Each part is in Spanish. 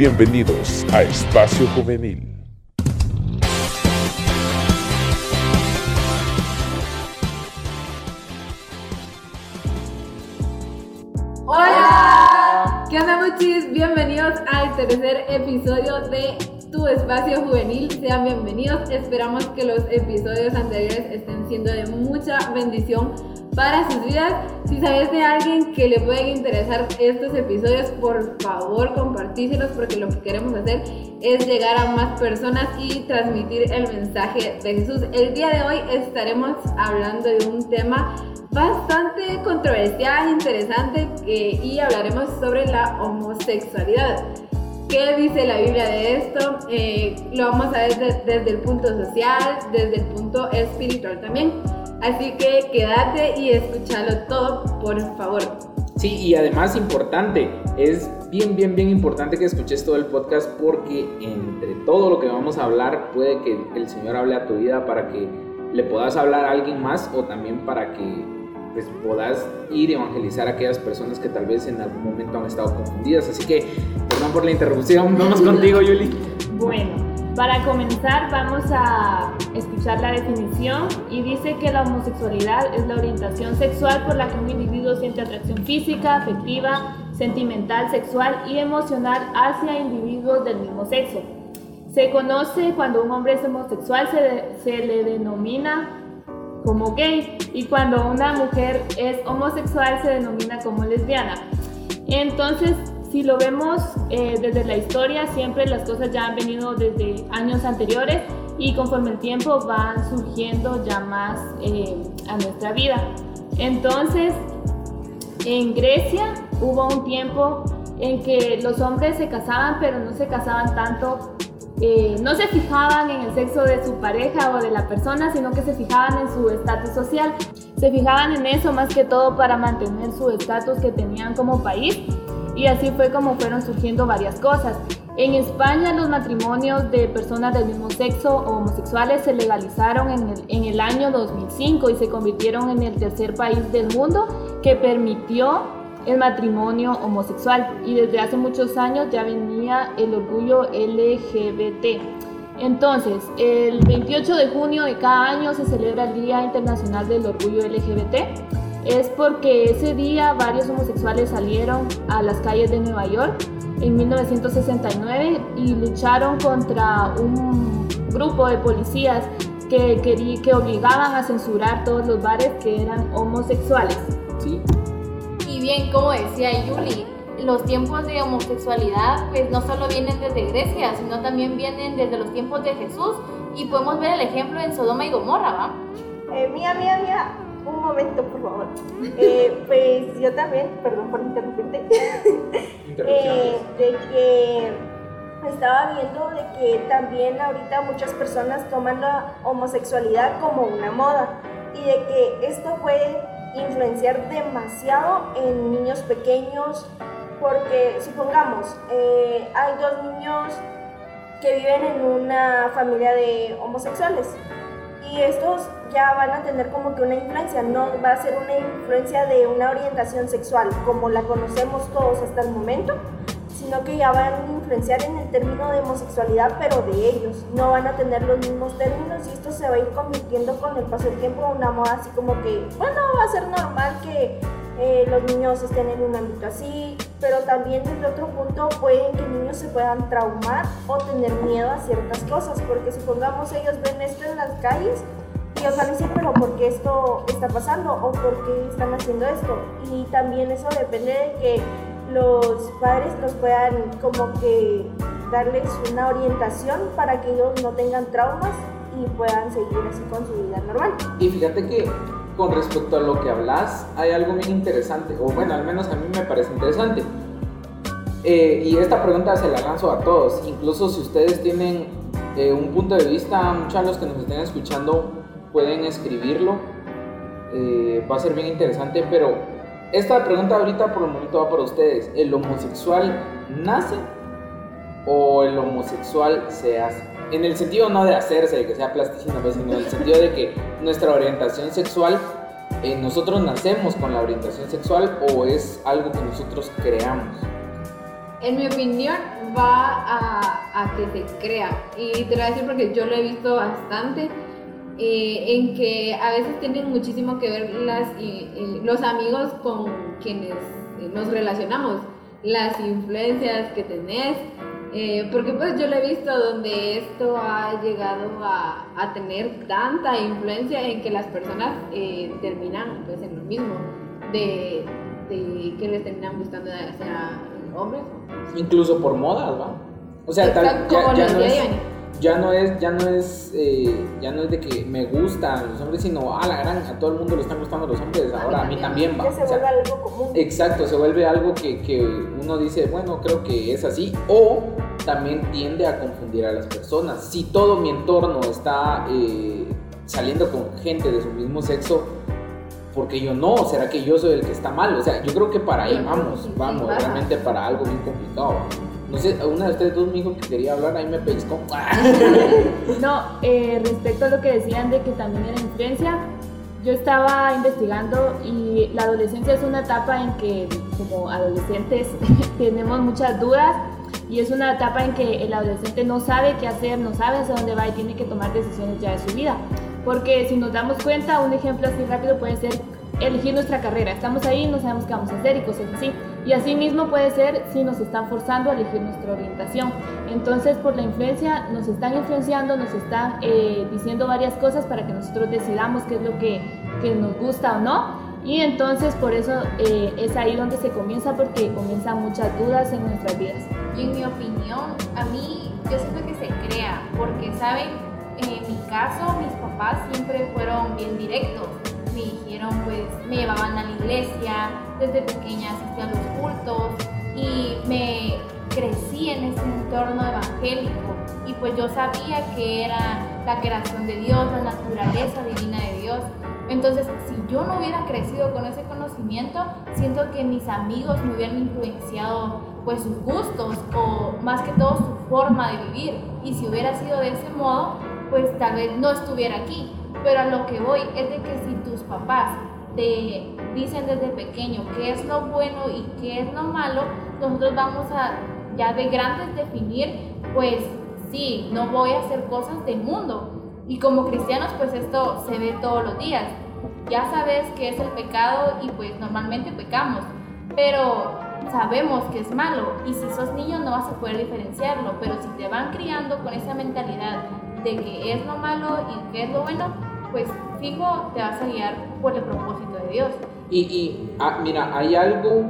Bienvenidos a Espacio Juvenil. Hola, ¿qué onda muchis? Bienvenidos al tercer episodio de Tu Espacio Juvenil. Sean bienvenidos. Esperamos que los episodios anteriores estén siendo de mucha bendición para sus vidas. Si sabes de alguien que le pueden interesar estos episodios, por favor compartíselos porque lo que queremos hacer es llegar a más personas y transmitir el mensaje de Jesús. El día de hoy estaremos hablando de un tema bastante controversial, interesante y hablaremos sobre la homosexualidad. ¿Qué dice la Biblia de esto? Eh, lo vamos a ver desde el punto social, desde el punto espiritual también. Así que quédate y escúchalo todo, por favor. Sí, y además importante, es bien, bien, bien importante que escuches todo el podcast porque entre todo lo que vamos a hablar puede que el Señor hable a tu vida para que le puedas hablar a alguien más o también para que pues puedas ir y evangelizar a aquellas personas que tal vez en algún momento han estado confundidas. Así que, perdón por la interrupción, vamos contigo, Yuli. Bueno, para comenzar vamos a escuchar la definición y dice que la homosexualidad es la orientación sexual por la que un individuo siente atracción física, afectiva, sentimental, sexual y emocional hacia individuos del mismo sexo. Se conoce cuando un hombre es homosexual, se, se le denomina como gay y cuando una mujer es homosexual se denomina como lesbiana. Entonces, si lo vemos eh, desde la historia, siempre las cosas ya han venido desde años anteriores y conforme el tiempo van surgiendo ya más eh, a nuestra vida. Entonces, en Grecia hubo un tiempo en que los hombres se casaban, pero no se casaban tanto eh, no se fijaban en el sexo de su pareja o de la persona, sino que se fijaban en su estatus social. Se fijaban en eso más que todo para mantener su estatus que tenían como país y así fue como fueron surgiendo varias cosas. En España los matrimonios de personas del mismo sexo o homosexuales se legalizaron en el, año 2005 y se convirtieron en el tercer país del mundo que permitió el matrimonio homosexual y desde hace muchos años ya venía el orgullo LGBT. Entonces, el 28 de junio de cada año se celebra el Día Internacional del Orgullo LGBT. Es porque ese día varios homosexuales salieron a las calles de Nueva York en 1969 y lucharon contra un grupo de policías que, que, que obligaban a censurar todos los bares que eran homosexuales. Sí, bien, como decía Yuli, los tiempos de homosexualidad pues no solo vienen desde Grecia, sino también vienen desde los tiempos de Jesús y podemos ver el ejemplo en Sodoma y Gomorra, ¿va? Eh, mía, mía, mía, un momento, por favor. Eh, pues yo también, perdón por interrumpirte, eh, de que estaba viendo de que también ahorita muchas personas toman la homosexualidad como una moda y de que esto puede influenciar demasiado en niños pequeños, porque supongamos, eh, hay dos niños que viven en una familia de homosexuales y estos ya van a tener como que una influencia, no va a ser una influencia de una orientación sexual como la conocemos todos hasta el momento, sino que ya van a influenciar en el término de homosexualidad, pero de ellos. No van a tener los mismos términos y esto se va a ir convirtiendo con el paso del tiempo en una moda así como que, bueno, va a ser normal que eh, los niños estén en un ámbito así, pero también desde otro punto pueden que niños se puedan traumar o tener miedo a ciertas cosas, porque supongamos ellos ven esto en las calles y ellos van a decir, pero ¿por qué esto está pasando? ¿O por qué están haciendo esto? Y también eso depende de que los padres nos puedan como que darles una orientación para que ellos no tengan traumas y puedan seguir así con su vida normal. Y fíjate que con respecto a lo que hablas, hay algo bien interesante, o bueno, al menos a mí me parece interesante. Eh, y esta pregunta se la lanzo a todos, incluso si ustedes tienen eh, un punto de vista, muchos de los que nos estén escuchando pueden escribirlo, eh, va a ser bien interesante, pero esta pregunta ahorita por el momento va para ustedes. ¿El homosexual nace o el homosexual se hace? En el sentido no de hacerse, de que sea plasticina, pues, sino en el sentido de que nuestra orientación sexual, eh, nosotros nacemos con la orientación sexual o es algo que nosotros creamos. En mi opinión, va a, a que se crea. Y te lo voy a decir porque yo lo he visto bastante. Eh, en que a veces tienen muchísimo que ver las, y- y los amigos con quienes eh, nos relacionamos, las influencias que tenés, eh, porque pues yo lo he visto donde esto ha llegado a, a tener tanta influencia en que las personas eh, terminan pues en lo mismo, de, de que les terminan gustando sea hombres. Incluso por modas, ¿va? O sea, tal, ya, como ya lo no decía es, Ivani. Ya no es, ya no es, eh, ya no es de que me gustan los hombres, sino a la gran, a todo el mundo le están gustando los hombres, ahora a mí también va. Ya se O sea, vuelve algo común. Exacto, se vuelve algo que, que uno dice, bueno, creo que es así, o también tiende a confundir a las personas. Si todo mi entorno está eh, saliendo con gente de su mismo sexo, porque yo no? ¿Será que yo soy el que está mal? O sea, yo creo que para ahí vamos, vamos, realmente para algo bien complicado. No sé, una de ustedes dos me dijo que quería hablar, ahí me pellizcó. No, eh, respecto a lo que decían de que también era influencia, yo estaba investigando y la adolescencia es una etapa en que como adolescentes tenemos muchas dudas y es una etapa en que el adolescente no sabe qué hacer, no sabe hacia dónde va y tiene que tomar decisiones ya de su vida. Porque si nos damos cuenta, un ejemplo así rápido puede ser elegir nuestra carrera. Estamos ahí, no sabemos qué vamos a hacer y cosas así. Y así mismo puede ser si nos están forzando a elegir nuestra orientación. Entonces, por la influencia, nos están influenciando, nos están eh, diciendo varias cosas para que nosotros decidamos qué es lo que, que nos gusta o no. Y entonces, por eso eh, es ahí donde se comienza, porque comienzan muchas dudas en nuestras vidas. Y en mi opinión, a mí yo siento que se crea, porque saben, en mi caso mis papás siempre fueron bien directos. Me dijeron, pues, me llevaban a la iglesia, desde pequeña asistía a los cultos y me crecí en ese entorno evangélico. Y pues yo sabía que era la creación de Dios, la naturaleza divina de Dios. Entonces, si yo no hubiera crecido con ese conocimiento, siento que mis amigos me hubieran influenciado pues sus gustos o más que todo su forma de vivir. Y si hubiera sido de ese modo, pues tal vez no estuviera aquí. Pero a lo que voy es de que si tus papás te dicen desde pequeño qué es lo bueno y qué es lo malo, nosotros vamos a ya de grandes definir, pues sí, no voy a hacer cosas del mundo. Y como cristianos, pues esto se ve todos los días. Ya sabes qué es el pecado y pues normalmente pecamos, pero sabemos que es malo y si sos niño no vas a poder diferenciarlo, pero si te van criando con esa mentalidad de que es lo malo y que es lo bueno, pues fijo te vas a guiar por el propósito de Dios. Y, y ah, mira, hay algo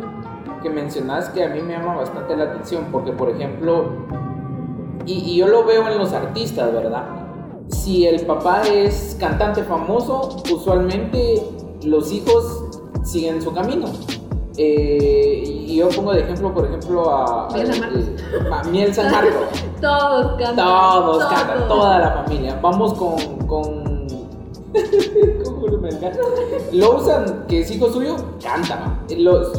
que mencionas que a mí me llama bastante la atención, porque por ejemplo, y, y yo lo veo en los artistas, ¿verdad? Si el papá es cantante famoso, usualmente los hijos siguen su camino. Eh, y yo pongo de ejemplo, por ejemplo, a, Miel San Marcos. Miel San Marcos. Todos cantan. Todos cantan, toda la familia. Vamos con. con. Melgar. Lowson, que es hijo suyo, canta.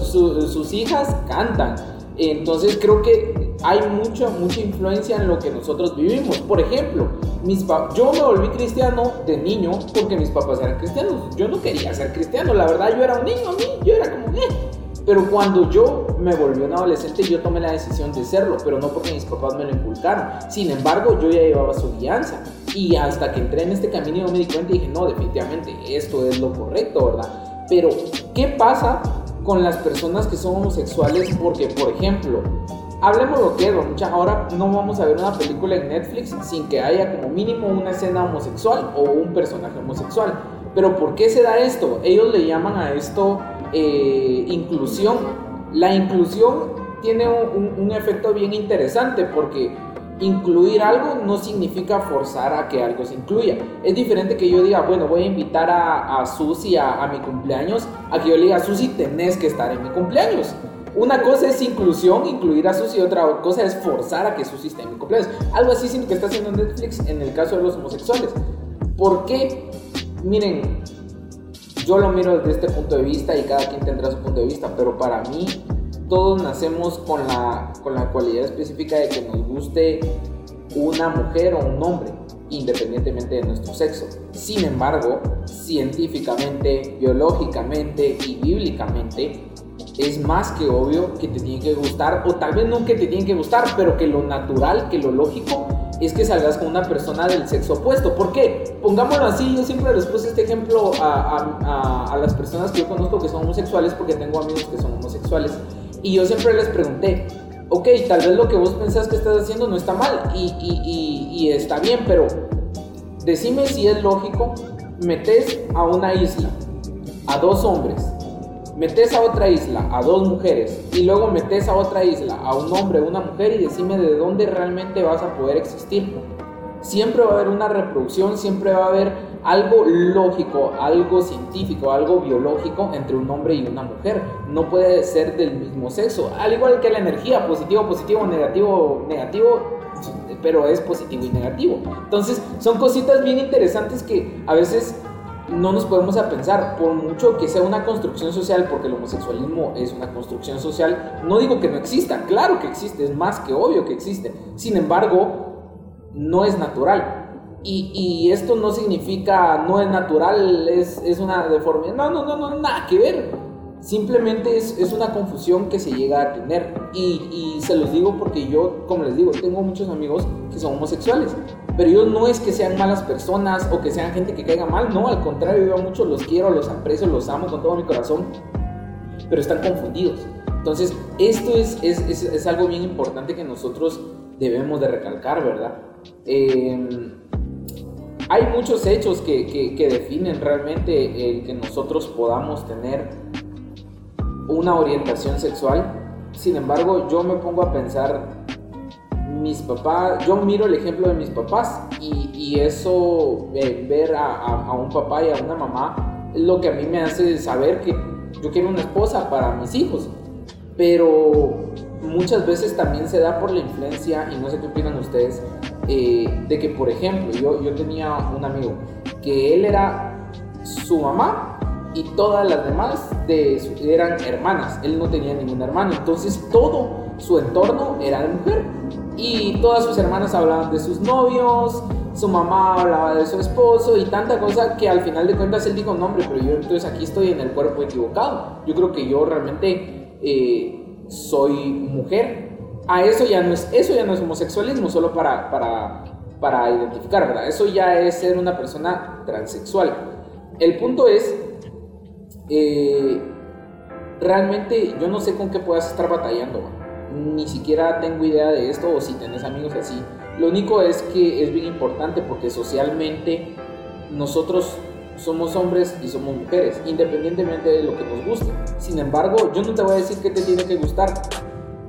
Su- sus hijas cantan. Entonces creo que hay mucha, mucha influencia en lo que nosotros vivimos. Por ejemplo, mis yo me volví cristiano de niño porque mis papás eran cristianos. Yo no quería ser cristiano, la verdad yo era un niño a mí, yo era como, eh. Pero cuando yo me volví un adolescente, yo tomé la decisión de serlo, pero no porque mis papás me lo inculcaron. Sin embargo, yo ya llevaba su guianza. Y hasta que entré en este camino, yo me di cuenta y dije, no, definitivamente, esto es lo correcto, ¿verdad? Pero, ¿qué pasa con las personas que son homosexuales? Porque, por ejemplo, hablemos lo que es, ¿no? mucha. Ahora no vamos a ver una película en Netflix sin que haya como mínimo una escena homosexual o un personaje homosexual. Pero ¿por qué se da esto? Ellos le llaman a esto eh, inclusión. La inclusión tiene un, efecto bien interesante porque incluir algo no significa forzar a que algo se incluya. Es diferente que yo diga, bueno, voy a invitar a, Susi a, mi cumpleaños, a que yo le diga, Susi, tenés que estar en mi cumpleaños. Una cosa es inclusión, incluir a Susi, otra cosa es forzar a que Susi esté en mi cumpleaños. Algo así que está haciendo Netflix en el caso de los homosexuales. ¿Por qué? Miren, yo lo miro desde este punto de vista y cada quien tendrá su punto de vista, pero para mí todos nacemos con la, con la cualidad específica de que nos guste una mujer o un hombre, independientemente de nuestro sexo. Sin embargo, científicamente, biológicamente y bíblicamente, es más que obvio que te tiene que gustar, o tal vez no que te tiene que gustar, pero que lo natural, que lo lógico es que salgas con una persona del sexo opuesto. ¿Por qué? Pongámoslo así, yo siempre les puse este ejemplo a, a, las personas que yo conozco que son homosexuales, porque tengo amigos que son homosexuales, y yo siempre les pregunté, ok, tal vez lo que vos pensás que estás haciendo no está mal y, y, y, y está bien, pero decime si es lógico, metes a una isla a dos hombres metes a otra isla a dos mujeres y luego metes a otra isla a un hombre, una mujer y decime de dónde realmente vas a poder existir. Siempre va a haber una reproducción, siempre va a haber algo lógico, algo científico, algo biológico entre un hombre y una mujer. No puede ser del mismo sexo. Al igual que la energía, positivo, positivo, negativo, negativo, pero es positivo y negativo. Entonces son cositas bien interesantes que a veces no nos podemos a pensar, por mucho que sea una construcción social, porque el homosexualismo es una construcción social, no digo que no exista, claro que existe, es más que obvio que existe. Sin embargo, no es natural. Y, esto no significa no es natural, es, es, una deformidad. No, no, no, no, nada que ver. Simplemente es, es una confusión que se llega a tener. Y, y se los digo porque yo, como les digo, tengo muchos amigos que son homosexuales. Pero yo no es que sean malas personas o que sean gente que caiga mal, no, al contrario, yo a muchos los quiero, los aprecio, los amo con todo mi corazón, pero están confundidos. Entonces, esto es, es, es, algo bien importante que nosotros debemos de recalcar, ¿verdad? Em, hay muchos hechos que, que definen realmente el que nosotros podamos tener una orientación sexual. Sin embargo, yo me pongo a pensar mis papás, yo miro el ejemplo de mis papás y, eso, eh, ver a, a, un papá y a una mamá, es lo que a mí me hace saber que yo quiero una esposa para mis hijos. Pero muchas veces también se da por la influencia, y no sé qué opinan ustedes, eh, de que, por ejemplo, yo, yo tenía un amigo que él era su mamá y todas las demás de eran hermanas. Él no tenía ningún hermano. Entonces todo su entorno era de mujer y todas sus hermanas hablaban de sus novios, su mamá hablaba de su esposo y tanta cosa que al final de cuentas él dijo, no hombre, pero yo entonces aquí estoy en el cuerpo equivocado. Yo creo que yo realmente eh, soy mujer. A eso ya no es, eso ya no es homosexualismo, solo para, para, para identificar, ¿verdad? Eso ya es ser una persona transexual. El punto es, eh, realmente yo no sé con qué puedas estar batallando ni siquiera tengo idea de esto o si tenés amigos así. Lo único es que es bien importante porque socialmente nosotros somos hombres y somos mujeres, independientemente de lo que nos guste. Sin embargo, yo no te voy a decir que te tiene que gustar,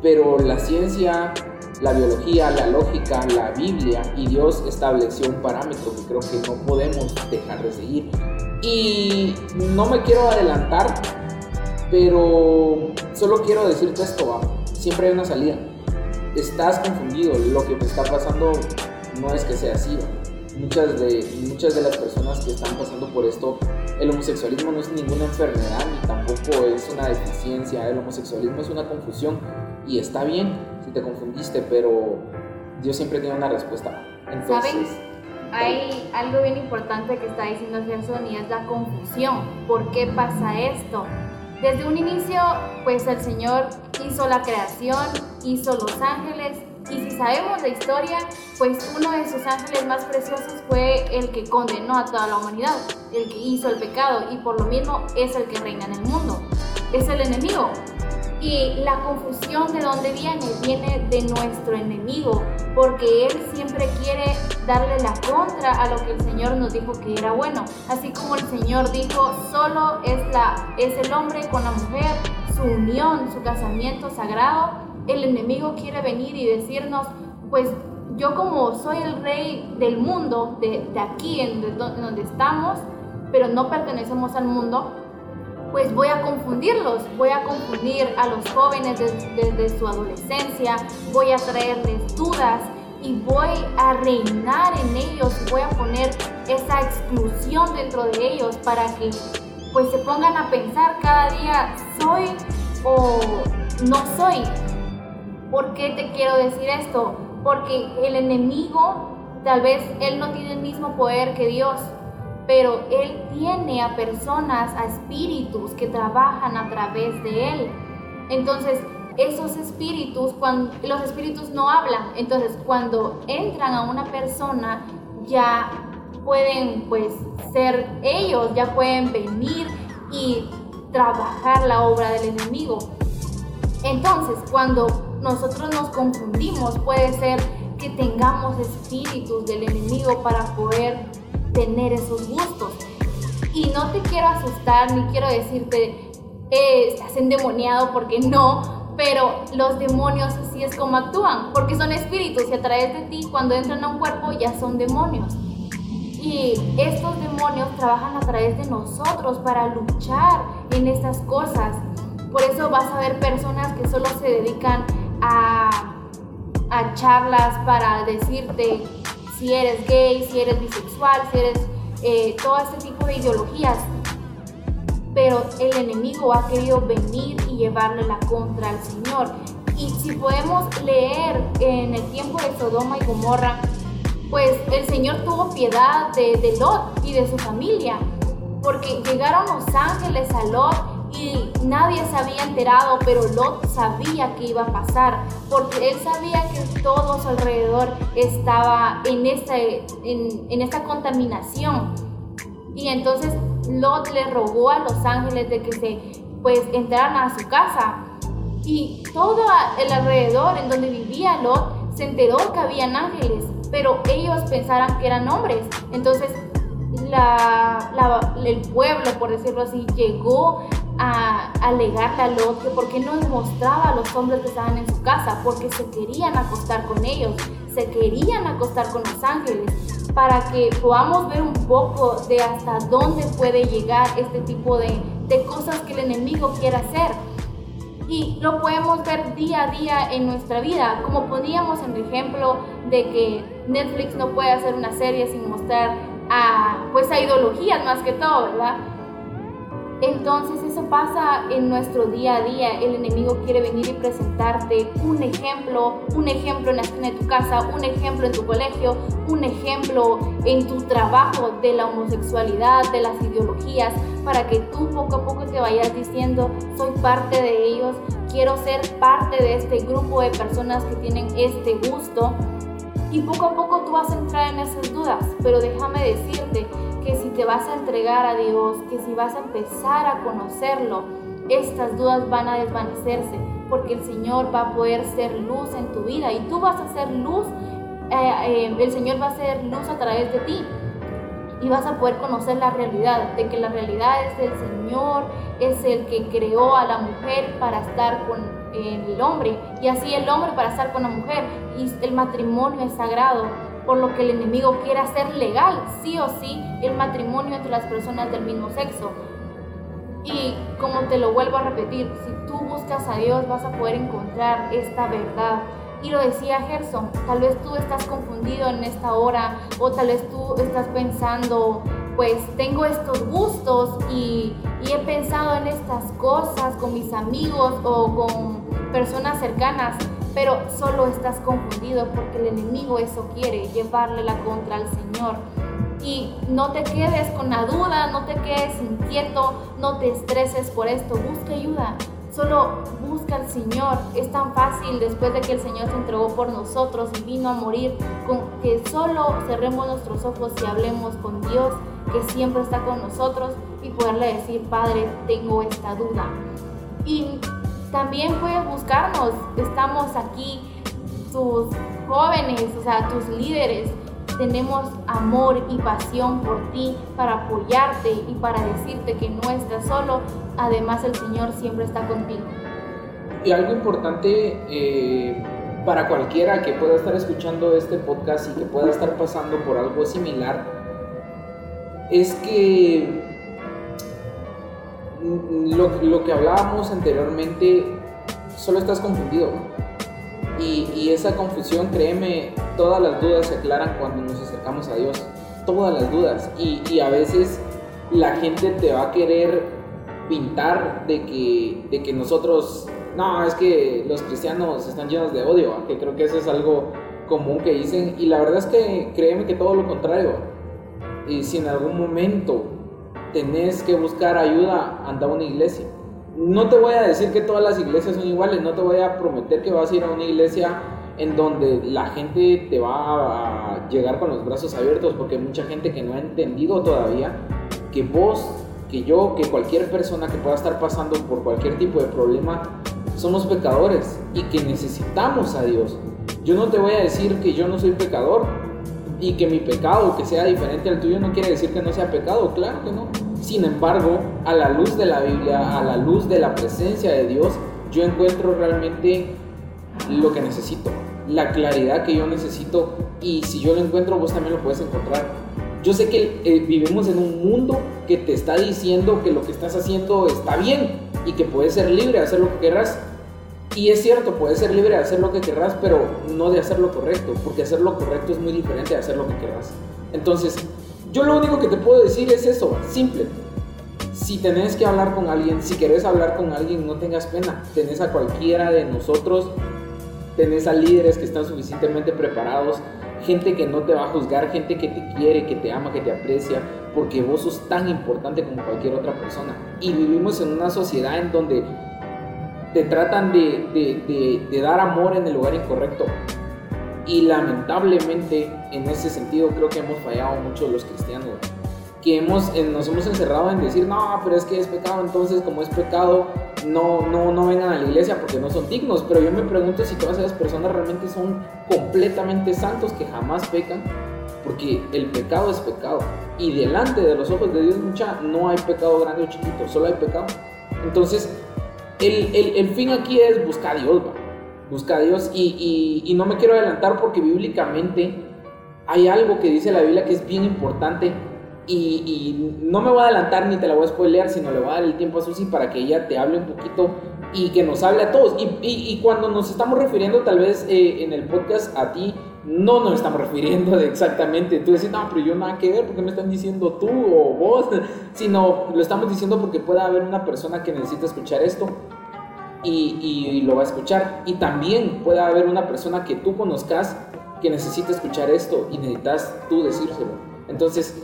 pero la ciencia, la biología, la lógica, la Biblia y Dios estableció un parámetro que creo que no podemos dejar de seguir. Y no me quiero adelantar, pero solo quiero decirte esto, vamos siempre hay una salida. Estás confundido, lo que te está pasando no es que sea así. Muchas de, muchas de las personas que están pasando por esto, el homosexualismo no es ninguna enfermedad ni tampoco es una deficiencia, el homosexualismo es una confusión y está bien si te confundiste, pero Dios siempre tiene una respuesta. Entonces, ¿Saben? Hay algo bien importante que está diciendo Gerson y es la confusión. ¿Por qué pasa esto? Desde un inicio, pues el Señor hizo la creación, hizo los ángeles, y si sabemos la historia, pues uno de sus ángeles más preciosos fue el que condenó a toda la humanidad, el que hizo el pecado, y por lo mismo es el que reina en el mundo, es el enemigo. Y la confusión de dónde viene, viene de nuestro enemigo, porque él siempre quiere darle la contra a lo que el Señor nos dijo que era bueno. Así como el Señor dijo, solo es, la, es el hombre con la mujer, su unión, su casamiento sagrado, el enemigo quiere venir y decirnos, pues yo como soy el rey del mundo, de, aquí en donde estamos, pero no pertenecemos al mundo, pues voy a confundirlos, voy a confundir a los jóvenes desde, su adolescencia, voy a traerles dudas y voy a reinar en ellos, voy a poner esa exclusión dentro de ellos para que pues se pongan a pensar cada día, ¿soy o no soy? ¿Por qué te quiero decir esto? Porque el enemigo, tal vez él no tiene el mismo poder que Dios, pero Él tiene a personas, a espíritus que trabajan a través de Él. Entonces, esos espíritus, cuando los espíritus no hablan, entonces cuando entran a una persona ya pueden pues ser ellos, ya pueden venir y trabajar la obra del enemigo. Entonces, cuando nosotros nos confundimos, puede ser que tengamos espíritus del enemigo para poder tener esos gustos. Y no te quiero asustar ni quiero decirte, eh, estás endemoniado porque no, pero los demonios así es como actúan, porque son espíritus y a través de ti cuando entran a un cuerpo ya son demonios. Y estos demonios trabajan a través de nosotros para luchar en estas cosas. Por eso vas a ver personas que solo se dedican a, a charlas para decirte si eres gay, si eres bisexual, si eres eh, todo este tipo de ideologías. Pero el enemigo ha querido venir y llevarle la contra al Señor. Y si podemos leer en el tiempo de Sodoma y Gomorra, pues el Señor tuvo piedad de, de Lot y de su familia, porque llegaron los ángeles a Lot y nadie se había enterado, pero Lot sabía que iba a pasar, porque él sabía que todo su alrededor estaba en esta, en, en esta contaminación. Y entonces Lot le rogó a los ángeles de que se pues entraran a su casa. Y todo el alrededor en donde vivía Lot se enteró que habían ángeles, pero ellos pensaran que eran hombres. Entonces la, el pueblo, por decirlo así, llegó a alegarle a Lot que por qué no mostraba a los hombres que estaban en su casa, porque se querían acostar con ellos, se querían acostar con los ángeles, para que podamos ver un poco de hasta dónde puede llegar este tipo de, de cosas que el enemigo quiere hacer. Y lo podemos ver día a día en nuestra vida, como poníamos en el ejemplo de que Netflix no puede hacer una serie sin mostrar a, pues a ideologías más que todo, ¿verdad? Entonces eso pasa en nuestro día a día. El enemigo quiere venir y presentarte un ejemplo, un ejemplo en la esquina de tu casa, un ejemplo en tu colegio, un ejemplo en tu trabajo de la homosexualidad, de las ideologías, para que tú poco a poco te vayas diciendo, soy parte de ellos, quiero ser parte de este grupo de personas que tienen este gusto. Y poco a poco tú vas a entrar en esas dudas, pero déjame decirte que si te vas a entregar a Dios, que si vas a empezar a conocerlo, estas dudas van a desvanecerse porque el Señor va a poder ser luz en tu vida y tú vas a ser luz, eh, eh, el Señor va a ser luz a través de ti y vas a poder conocer la realidad, de que la realidad es el Señor, es el que creó a la mujer para estar con el hombre y así el hombre para estar con la mujer y el matrimonio es sagrado por lo que el enemigo quiere hacer legal, sí o sí, el matrimonio entre las personas del mismo sexo. Y como te lo vuelvo a repetir, si tú buscas a Dios vas a poder encontrar esta verdad. Y lo decía Gerson, tal vez tú estás confundido en esta hora o tal vez tú estás pensando, pues tengo estos gustos y, y he pensado en estas cosas con mis amigos o con personas cercanas pero solo estás confundido porque el enemigo eso quiere, llevarle la contra al Señor. Y no te quedes con la duda, no te quedes inquieto, no te estreses por esto, busca ayuda. Solo busca al Señor. Es tan fácil después de que el Señor se entregó por nosotros y vino a morir, que solo cerremos nuestros ojos y hablemos con Dios, que siempre está con nosotros, y poderle decir, Padre, tengo esta duda. Y también puedes buscarnos. Estamos aquí, tus jóvenes, o sea, tus líderes. Tenemos amor y pasión por ti para apoyarte y para decirte que no estás solo. Además, el Señor siempre está contigo. Y algo importante eh, para cualquiera que pueda estar escuchando este podcast y que pueda estar pasando por algo similar es que lo, que hablábamos anteriormente, solo estás confundido. Y, esa confusión, créeme, todas las dudas se aclaran cuando nos acercamos a Dios. Todas las dudas. Y, a veces la gente te va a querer pintar de que, de que nosotros, no, es que los cristianos están llenos de odio, que creo que eso es algo común que dicen. Y la verdad es que créeme que todo lo contrario. Y si en algún momento tenés que buscar ayuda, anda a una iglesia. no te voy a decir que todas las iglesias son iguales, no te voy a prometer que vas a ir a una iglesia en donde la gente te va a llegar con los brazos abiertos, porque hay mucha gente que no ha entendido todavía que vos, que yo, que cualquier persona que pueda estar pasando por cualquier tipo de problema, somos pecadores y que necesitamos a Dios. Yo no te voy a decir que yo no soy pecador y que mi pecado, que sea diferente al tuyo, no quiere decir que no sea pecado, claro que no. Sin embargo, a la luz de la Biblia, a la luz de la presencia de Dios, yo encuentro realmente lo que necesito, la claridad que yo necesito y si yo lo encuentro, vos también lo puedes encontrar. Yo sé que eh, vivimos en un mundo que te está diciendo que lo que estás haciendo está bien y que puedes ser libre de hacer lo que querrás. Y es cierto, puedes ser libre de hacer lo que querrás, pero no de hacer lo correcto, porque hacer lo correcto es muy diferente de hacer lo que querrás. Entonces, yo lo único que te puedo decir es eso, simple. Si tenés que hablar con alguien, si querés hablar con alguien, no tengas pena. Tenés a cualquiera de nosotros tenés a líderes que están suficientemente preparados, gente que no te va a juzgar, gente que te quiere, que te ama, que te aprecia, porque vos sos tan importante como cualquier otra persona. Y vivimos en una sociedad en donde te tratan de, de dar amor en el lugar incorrecto. Y lamentablemente en ese sentido creo que hemos fallado mucho los cristianos que hemos, nos hemos encerrado en decir, no, pero es que es pecado, entonces como es pecado, no, no, no vengan a la iglesia porque no son dignos. Pero yo me pregunto si todas esas personas realmente son completamente santos que jamás pecan, porque el pecado es pecado. Y delante de los ojos de Dios, mucha, no hay pecado grande o chiquito, solo hay pecado. Entonces, el, el, el fin aquí es buscar a Dios, ¿va? buscar a Dios. Y, y, no me quiero adelantar porque bíblicamente hay algo que dice la Biblia que es bien importante y, no me voy a adelantar ni te la voy a spoilear, sino le voy a dar el tiempo a Susi para que ella te hable un poquito y que nos hable a todos. Y, y cuando nos estamos refiriendo tal vez eh, en el podcast a ti, no nos estamos refiriendo exactamente, tú decís, no, pero yo nada que ver, porque me están diciendo tú o vos? Sino lo estamos diciendo porque puede haber una persona que necesita escuchar esto y, y lo va a escuchar. Y también puede haber una persona que tú conozcas que necesita escuchar esto y necesitas tú decírselo. Entonces,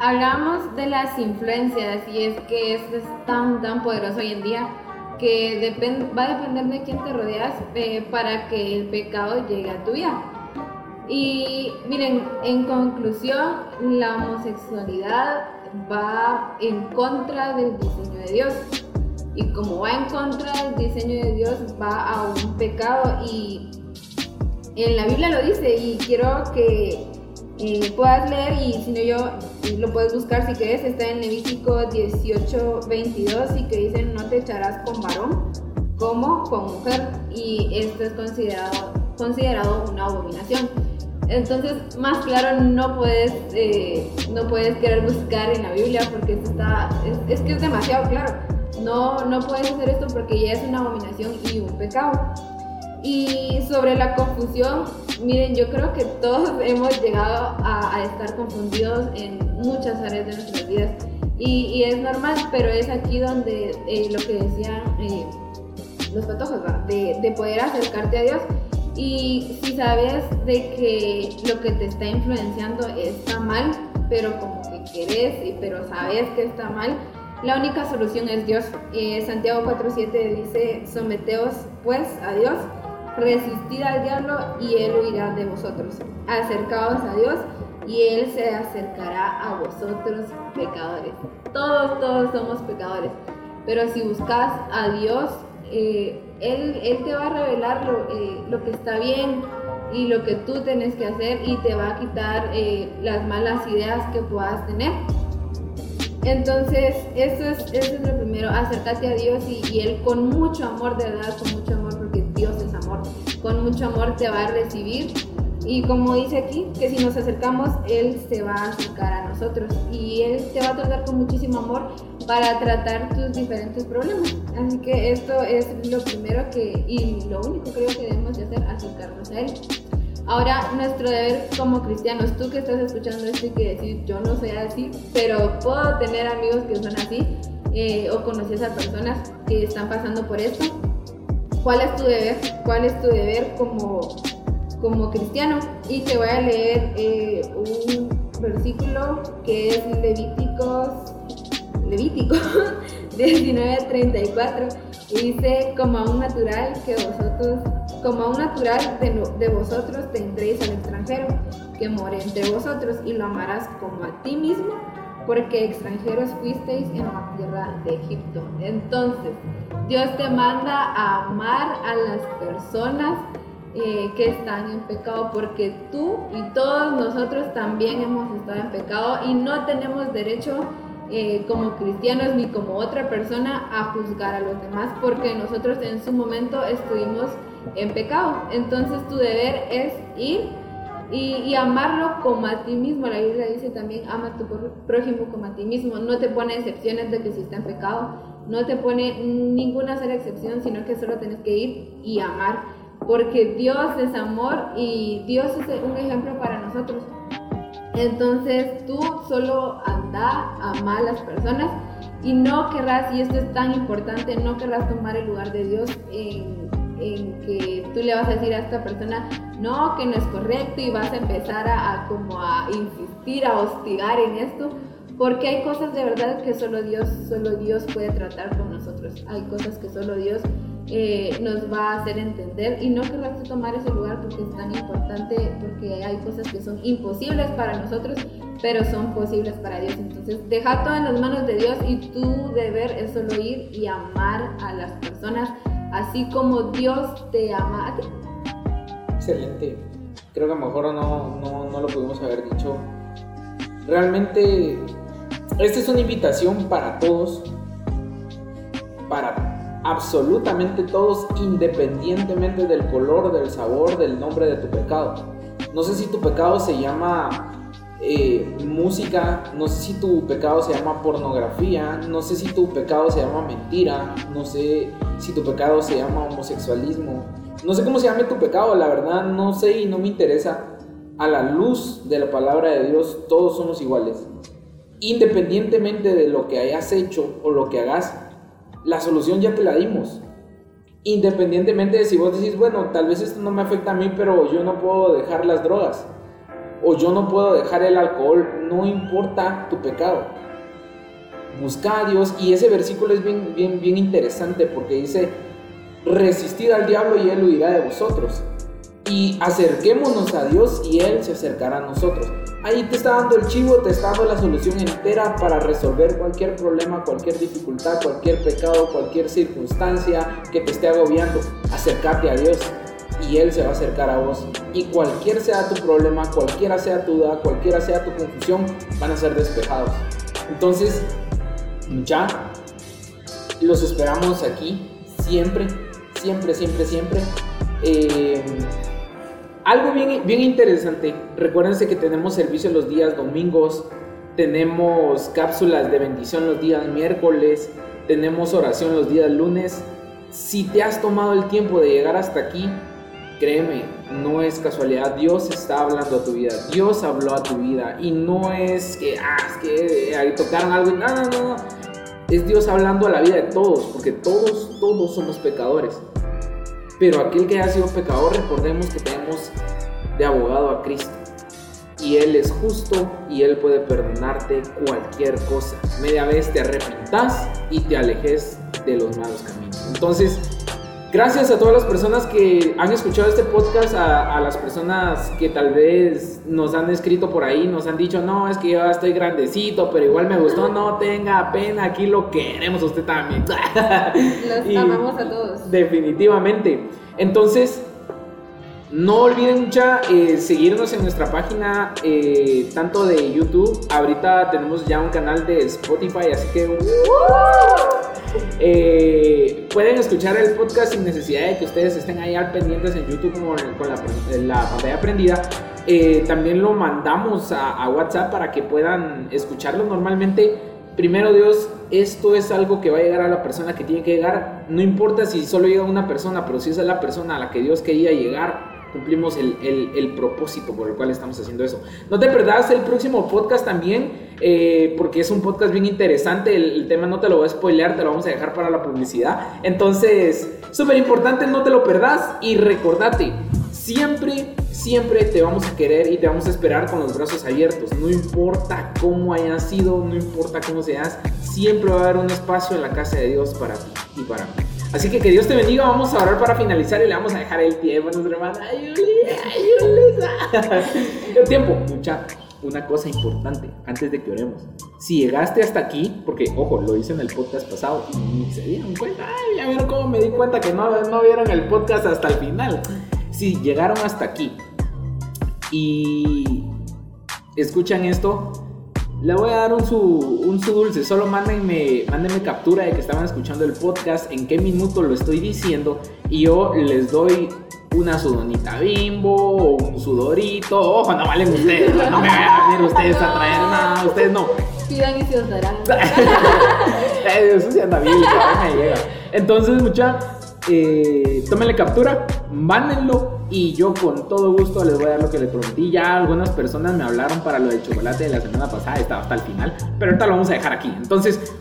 Hablamos de las influencias y es que esto es tan, tan poderoso hoy en día que va a depender de quién te rodeas eh, para que el pecado llegue a tu vida. Y miren, en conclusión, la homosexualidad va en contra del diseño de Dios. Y como va en contra del diseño de Dios, va a un pecado y en la Biblia lo dice y quiero que eh, puedas leer y si no yo lo puedes buscar si quieres, está en Levítico 18, 22 y que dicen no te echarás con varón como con mujer y esto es considerado, considerado una abominación. Entonces, más claro, no puedes, eh, no puedes querer buscar en la Biblia porque esto está, es, es, que es demasiado claro. No, no puedes hacer esto porque ya es una abominación y un pecado. Y sobre la confusión, miren, yo creo que todos hemos llegado a, estar confundidos en muchas áreas de nuestras vidas. Y, es normal, pero es aquí donde eh, lo que decían eh, los patojos, de, de, poder acercarte a Dios. Y si sabes de que lo que te está influenciando está mal, pero como que querés, pero sabes que está mal, la única solución es Dios. Eh, Santiago 4.7 dice, someteos pues a Dios resistir al diablo y él huirá de vosotros. Acercaos a Dios y él se acercará a vosotros pecadores. Todos, todos somos pecadores. Pero si buscas a Dios, eh, él, él, te va a revelar lo, eh, lo, que está bien y lo que tú tienes que hacer y te va a quitar eh, las malas ideas que puedas tener. Entonces, eso es, eso es lo primero, acércate a Dios y, y Él con mucho amor, de verdad, con mucho Con mucho amor te va a recibir. Y como dice aquí, que si nos acercamos, Él se va a acercar a nosotros. Y Él te va a tratar con muchísimo amor para tratar tus diferentes problemas. Así que esto es lo primero que, y lo único creo que debemos de hacer, acercarnos a Él. Ahora, nuestro deber como cristianos, tú que estás escuchando esto y que decir, yo no soy así, pero puedo tener amigos que son así, eh, o conoces a personas que están pasando por esto, cuál es tu deber, cuál es tu deber como, como cristiano. Y te voy a leer eh, un versículo que es Levíticos, Levítico 19:34 y dice, como a un natural que vosotros, como a un natural de, de vosotros tendréis al extranjero que more entre vosotros y lo amarás como a ti mismo, porque extranjeros fuisteis en la tierra de Egipto. Entonces, Dios te manda a amar a las personas eh, que están en pecado, porque tú y todos nosotros también hemos estado en pecado y no tenemos derecho eh, como cristianos ni como otra persona a juzgar a los demás, porque nosotros en su momento estuvimos en pecado. Entonces tu deber es ir y, amarlo como a ti mismo. La Biblia dice también, ama a tu prójimo como a ti mismo. No te pone excepciones de que si está en pecado, no te pone ninguna sola excepción, sino que solo tienes que ir y amar. Porque Dios es amor y Dios es un ejemplo para nosotros. Entonces tú solo anda, ama a las personas y no querrás, y esto es tan importante, no querrás tomar el lugar de Dios en, en que tú le vas a decir a esta persona, no, que no es correcto y vas a empezar a, como a insistir, a hostigar en esto, porque hay cosas de verdad que solo Dios, solo Dios puede tratar con nosotros. Hay cosas que solo Dios eh, nos va a hacer entender y no querrás tomar ese lugar porque es tan importante, porque hay cosas que son imposibles para nosotros, pero son posibles para Dios. Entonces, deja todo en las manos de Dios y tu deber es solo ir y amar a las personas, así como Dios te ama excelente. Creo que a lo mejor no, no, no lo pudimos haber dicho. Realmente, esta es una invitación para todos, para absolutamente todos, independientemente del color, del sabor, del nombre de tu pecado. No sé si tu pecado se llama eh, música, no sé si tu pecado se llama pornografía, no sé si tu pecado se llama mentira, no sé si tu pecado se llama homosexualismo, no sé cómo se llame tu pecado, la verdad no sé y no me interesa. A la luz de la palabra de Dios, todos somos iguales. Independientemente de lo que hayas hecho o lo que hagas, la solución ya te la dimos. Independientemente de si vos decís, bueno, tal vez esto no me afecta a mí, pero yo no puedo dejar las drogas. O yo no puedo dejar el alcohol, no importa tu pecado. Busca a Dios y ese versículo es bien, bien, bien interesante porque dice, resistid al diablo y él huirá de vosotros. Y acerquémonos a Dios y Él se acercará a nosotros. Ahí te está dando el chivo, te está dando la solución entera para resolver cualquier problema, cualquier dificultad, cualquier pecado, cualquier circunstancia que te esté agobiando. Acércate a Dios y Él se va a acercar a vos. Y cualquier sea tu problema, cualquiera sea tu duda, cualquiera sea tu confusión, van a ser despejados. Entonces, ya los esperamos aquí siempre siempre, siempre, siempre. Eh, algo bien, bien interesante, recuérdense que tenemos servicio los días domingos, tenemos cápsulas de bendición los días miércoles, tenemos oración los días lunes. Si te has tomado el tiempo de llegar hasta aquí, créeme, no es casualidad, Dios está hablando a tu vida, Dios habló a tu vida y no es que, ah, es que ahí tocaron algo, no, no, no, es Dios hablando a la vida de todos, porque todos, todos somos pecadores. Pero aquel que ha sido pecador, recordemos que tenemos de abogado a Cristo. Y Él es justo y Él puede perdonarte cualquier cosa. Media vez te arrepentas y te alejes de los malos caminos. Entonces, gracias a todas las personas que han escuchado este podcast, a, las personas que tal vez nos han escrito por ahí, nos han dicho, no, es que yo estoy grandecito, pero igual me gustó, no tenga pena, aquí lo queremos a usted también. Los amamos a todos. Definitivamente. Entonces, no olviden ya eh, seguirnos en nuestra página, eh, tanto de YouTube, ahorita tenemos ya un canal de Spotify, así que eh, pueden escuchar el podcast sin necesidad de que ustedes estén ahí pendientes en YouTube como con la, pantalla prendida. también lo mandamos a, a WhatsApp para que puedan escucharlo normalmente primero Dios, esto es algo que va a llegar a la persona que tiene que llegar. No importa si solo llega una persona, pero si esa es la persona a la que Dios quería llegar, cumplimos el, propósito por el cual estamos haciendo eso. No te perdas el próximo podcast también, eh, porque es un podcast bien interesante. El, tema no te lo voy a spoilear, te lo vamos a dejar para la publicidad. Entonces, súper importante, no te lo perdas y recordate siempre, siempre te vamos a querer y te vamos a esperar con los brazos abiertos. No importa cómo haya sido, no importa cómo seas, siempre va a haber un espacio en la casa de Dios para ti y para mí. Así que que Dios te bendiga. Vamos a orar para finalizar y le vamos a dejar el tiempo a nuestra hermana. El tiempo, mucha. Una cosa importante antes de que oremos. Si llegaste hasta aquí, porque ojo, lo hice en el podcast pasado y se dieron cuenta. Ay, ya vieron cómo me di cuenta que no, no vieron el podcast hasta el final. Si llegaron hasta aquí y escuchan esto, le voy a dar un su, un su dulce. Solo mándenme, mándenme captura de que estaban escuchando el podcast, en qué minuto lo estoy diciendo. Y yo les doy una sudonita bimbo o un sudorito. Ojo, no valen ustedes. No me vayan a venir ustedes a traer nada. Ustedes no. Pidan y se os darán. Eso sí anda bien, me llega. Entonces, mucha, eh, tómenle captura, mándenlo y yo con todo gusto les voy a dar lo que les prometí. Ya algunas personas me hablaron para lo del chocolate de la semana pasada, estaba hasta el final, pero ahorita lo vamos a dejar aquí. Entonces,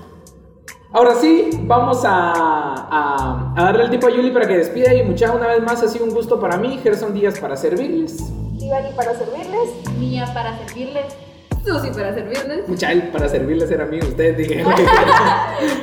ahora sí, vamos a, a, a darle el tiempo a Yuli para que despida y mucha una vez más ha sido un gusto para mí, Gerson Díaz para servirles. Ivani para servirles. Mía para servirles. Susi para servirles. Muchael para servirles era mío, ustedes dijeron.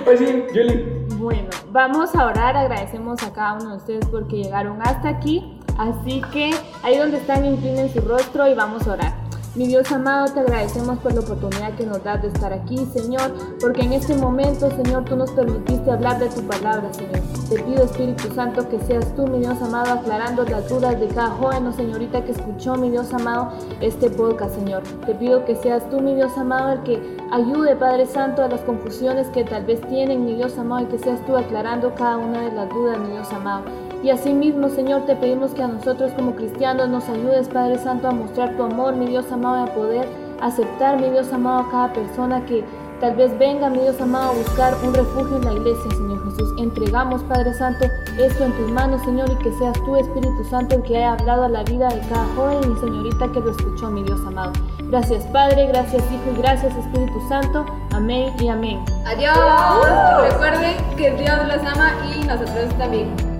pues sí, Yuli. Bueno, vamos a orar, agradecemos a cada uno de ustedes porque llegaron hasta aquí, así que ahí donde están inclinen su rostro y vamos a orar. Mi Dios amado, te agradecemos por la oportunidad que nos das de estar aquí, Señor, porque en este momento, Señor, tú nos permitiste hablar de tu palabra, Señor. Te pido, Espíritu Santo, que seas tú, mi Dios amado, aclarando las dudas de cada joven o señorita que escuchó, mi Dios amado, este podcast, Señor. Te pido que seas tú, mi Dios amado, el que ayude, Padre Santo, a las confusiones que tal vez tienen, mi Dios amado, y que seas tú aclarando cada una de las dudas, mi Dios amado. Y asimismo, Señor, te pedimos que a nosotros como cristianos nos ayudes, Padre Santo, a mostrar tu amor, mi Dios amado, a poder aceptar, mi Dios amado, a cada persona que tal vez venga, mi Dios amado, a buscar un refugio en la iglesia, Señor Jesús. Entregamos, Padre Santo, esto en tus manos, Señor, y que seas tú, Espíritu Santo, el que haya hablado a la vida de cada joven y señorita que lo escuchó, mi Dios amado. Gracias, Padre, gracias, Hijo, y gracias, Espíritu Santo. Amén y amén. Adiós. Recuerden que Dios los ama y nosotros también.